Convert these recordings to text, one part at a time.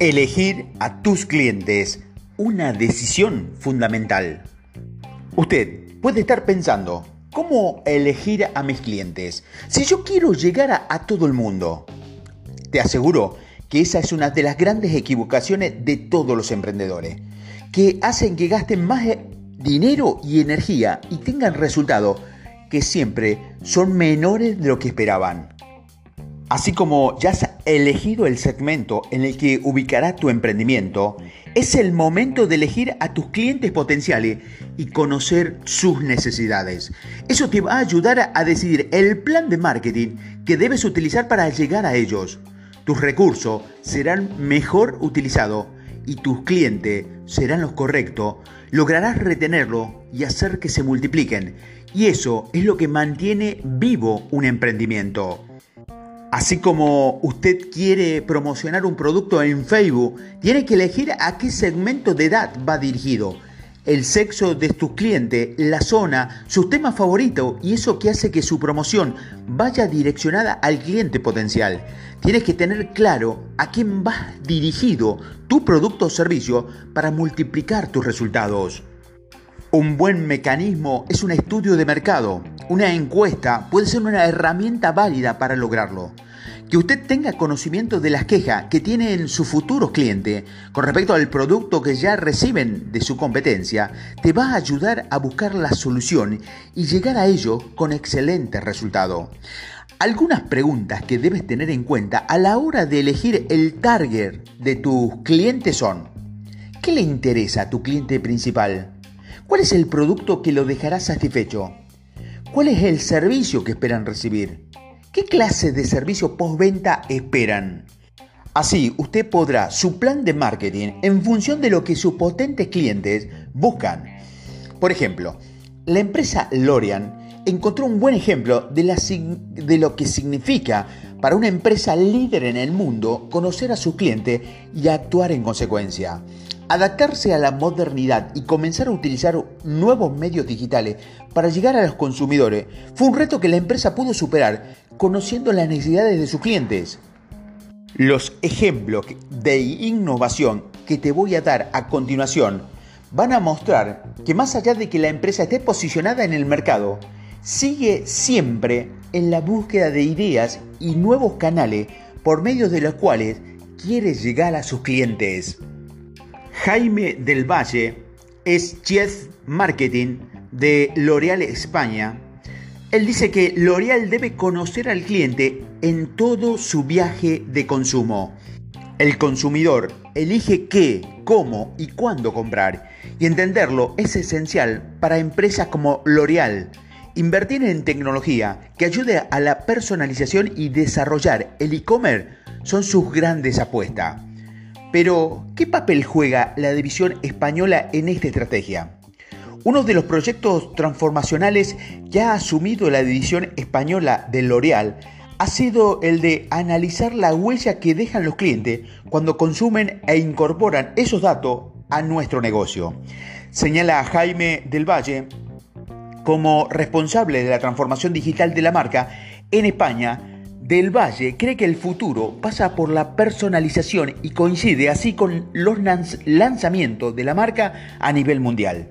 Elegir a tus clientes, una decisión fundamental. Usted puede estar pensando, ¿cómo elegir a mis clientes? Si yo quiero llegar a, todo el mundo. Te aseguro que esa es una de las grandes equivocaciones de todos los emprendedores, que hacen que gasten más dinero y energía y tengan resultados que siempre son menores de lo que esperaban. Así como ya has elegido el segmento en el que ubicará tu emprendimiento, es el momento de elegir a tus clientes potenciales y conocer sus necesidades. Eso te va a ayudar a decidir el plan de marketing que debes utilizar para llegar a ellos. Tus recursos serán mejor utilizados y tus clientes serán los correctos. Lograrás retenerlo y hacer que se multipliquen. Y eso es lo que mantiene vivo un emprendimiento. Así como usted quiere promocionar un producto en Facebook, tiene que elegir a qué segmento de edad va dirigido, el sexo de tus clientes, la zona, sus temas favoritos y eso que hace que su promoción vaya direccionada al cliente potencial. Tienes que tener claro a quién va dirigido tu producto o servicio para multiplicar tus resultados. Un buen mecanismo es un estudio de mercado. Una encuesta puede ser una herramienta válida para lograrlo. Que usted tenga conocimiento de las quejas que tienen sus futuros clientes con respecto al producto que ya reciben de su competencia, te va a ayudar a buscar la solución y llegar a ello con excelente resultado. Algunas preguntas que debes tener en cuenta a la hora de elegir el target de tus clientes son, ¿qué le interesa a tu cliente principal? ¿Cuál es el producto que lo dejará satisfecho? ¿Cuál es el servicio que esperan recibir? ¿Qué clase de servicio postventa esperan? Así, usted podrá su plan de marketing en función de lo que sus potentes clientes buscan. Por ejemplo, la empresa Lorian encontró un buen ejemplo de, de, lo que significa para una empresa líder en el mundo conocer a su cliente y actuar en consecuencia. Adaptarse a la modernidad y comenzar a utilizar nuevos medios digitales para llegar a los consumidores fue un reto que la empresa pudo superar conociendo las necesidades de sus clientes. Los ejemplos de innovación que te voy a dar a continuación van a mostrar que más allá de que la empresa esté posicionada en el mercado, sigue siempre en la búsqueda de ideas y nuevos canales por medio de los cuales quiere llegar a sus clientes. Jaime del Valle es Chief Marketing de L'Oreal España. Él dice que L'Oreal debe conocer al cliente en todo su viaje de consumo. El consumidor elige qué, cómo y cuándo comprar y entenderlo es esencial para empresas como L'Oreal. Invertir en tecnología que ayude a la personalización y desarrollar el e-commerce son sus grandes apuestas. Pero, ¿qué papel juega la división española en esta estrategia? Uno de los proyectos transformacionales que ha asumido la división española de L'Oreal ha sido el de analizar la huella que dejan los clientes cuando consumen e incorporan esos datos a nuestro negocio. Señala Jaime del Valle como responsable de la transformación digital de la marca en España del Valle cree que el futuro pasa por la personalización y coincide así con los lanzamientos de la marca a nivel mundial.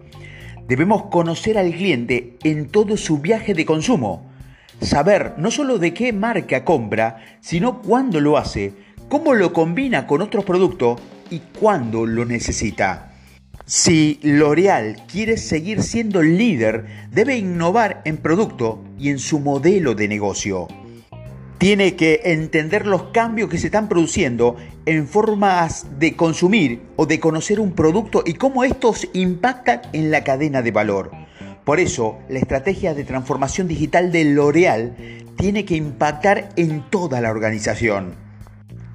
Debemos conocer al cliente en todo su viaje de consumo, saber no solo de qué marca compra, sino cuándo lo hace, cómo lo combina con otros productos y cuándo lo necesita. Si L'Oreal quiere seguir siendo líder, debe innovar en producto y en su modelo de negocio tiene que entender los cambios que se están produciendo en formas de consumir o de conocer un producto y cómo estos impactan en la cadena de valor. Por eso, la estrategia de transformación digital de L'Oreal tiene que impactar en toda la organización.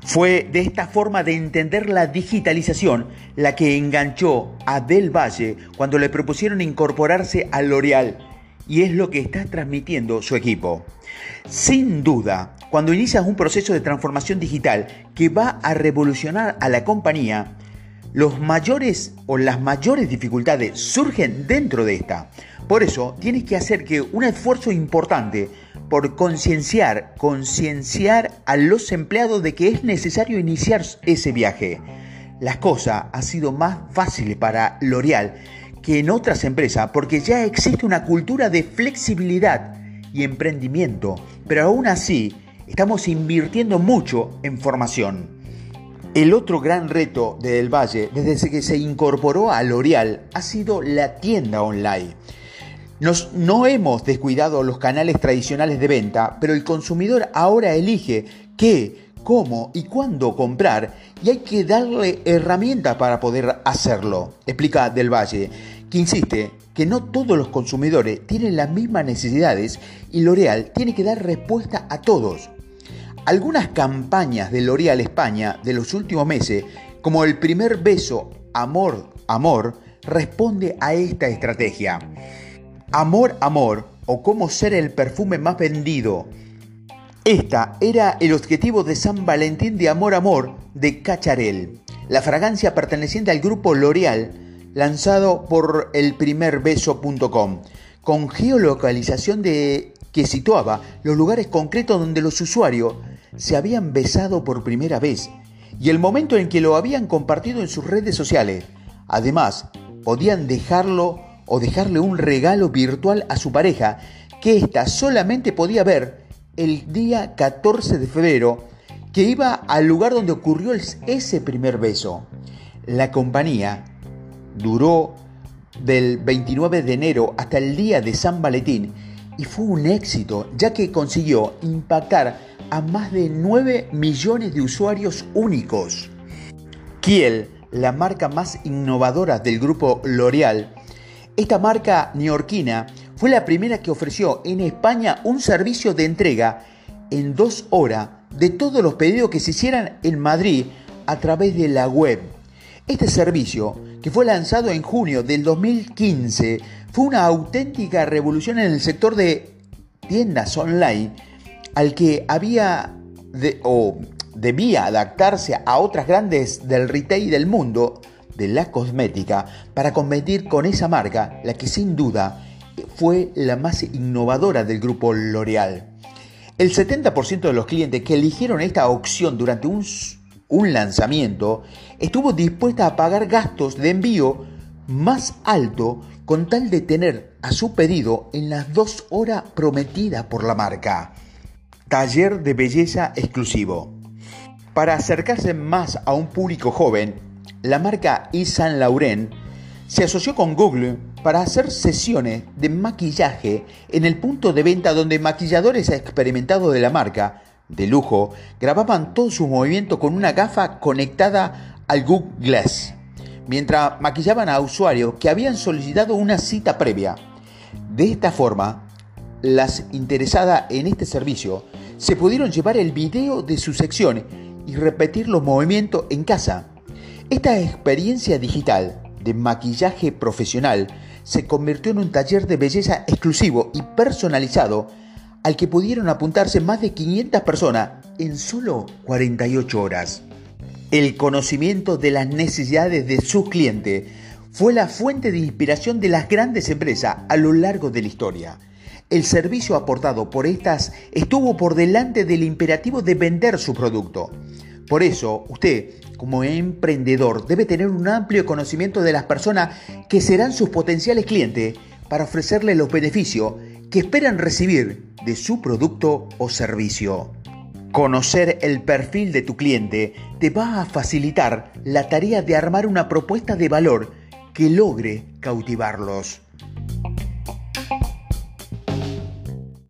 Fue de esta forma de entender la digitalización la que enganchó a Del Valle cuando le propusieron incorporarse a L'Oreal y es lo que está transmitiendo su equipo. Sin duda, cuando inicias un proceso de transformación digital que va a revolucionar a la compañía, los mayores o las mayores dificultades surgen dentro de esta. Por eso tienes que hacer que un esfuerzo importante por concienciar, concienciar a los empleados de que es necesario iniciar ese viaje. las cosas han sido más fáciles para L'Oreal que en otras empresas porque ya existe una cultura de flexibilidad y emprendimiento, pero aún así estamos invirtiendo mucho en formación. El otro gran reto de Del Valle desde que se incorporó a L'Oreal ha sido la tienda online. Nos, no hemos descuidado los canales tradicionales de venta, pero el consumidor ahora elige qué, cómo y cuándo comprar y hay que darle herramientas para poder hacerlo, explica Del Valle, que insiste que no todos los consumidores tienen las mismas necesidades y L'Oreal tiene que dar respuesta a todos. Algunas campañas de L'Oreal España de los últimos meses, como el primer beso, amor, amor, responde a esta estrategia. Amor, amor, o cómo ser el perfume más vendido, esta era el objetivo de San Valentín de Amor Amor de Cacharel, la fragancia perteneciente al grupo L'Oreal, lanzado por elprimerbeso.com, con geolocalización de que situaba los lugares concretos donde los usuarios se habían besado por primera vez y el momento en que lo habían compartido en sus redes sociales. Además, podían dejarlo o dejarle un regalo virtual a su pareja que ésta solamente podía ver el día 14 de febrero que iba al lugar donde ocurrió ese primer beso. La compañía duró del 29 de enero hasta el día de San Valentín y fue un éxito ya que consiguió impactar a más de 9 millones de usuarios únicos. Kiel, la marca más innovadora del grupo L'Oreal, esta marca neoyorquina fue la primera que ofreció en España un servicio de entrega en dos horas de todos los pedidos que se hicieran en Madrid a través de la web. Este servicio, que fue lanzado en junio del 2015, fue una auténtica revolución en el sector de tiendas online al que había o debía adaptarse a otras grandes del retail del mundo de la cosmética para competir con esa marca, la que sin duda fue la más innovadora del grupo L'Oreal. El 70% de los clientes que eligieron esta opción durante un, un lanzamiento estuvo dispuesta a pagar gastos de envío más alto con tal de tener a su pedido en las dos horas prometidas por la marca. Taller de belleza exclusivo. Para acercarse más a un público joven, la marca Yves Saint Laurent se asoció con Google para hacer sesiones de maquillaje en el punto de venta donde maquilladores experimentados de la marca, de lujo, grababan todo su movimiento con una gafa conectada al Google Glass, mientras maquillaban a usuarios que habían solicitado una cita previa. De esta forma, las interesadas en este servicio se pudieron llevar el video de su sección y repetir los movimientos en casa. Esta experiencia digital de maquillaje profesional se convirtió en un taller de belleza exclusivo y personalizado al que pudieron apuntarse más de 500 personas en solo 48 horas. El conocimiento de las necesidades de sus clientes fue la fuente de inspiración de las grandes empresas a lo largo de la historia. El servicio aportado por estas estuvo por delante del imperativo de vender su producto. Por eso, usted, como emprendedor, debe tener un amplio conocimiento de las personas que serán sus potenciales clientes para ofrecerle los beneficios que esperan recibir de su producto o servicio. Conocer el perfil de tu cliente te va a facilitar la tarea de armar una propuesta de valor que logre cautivarlos.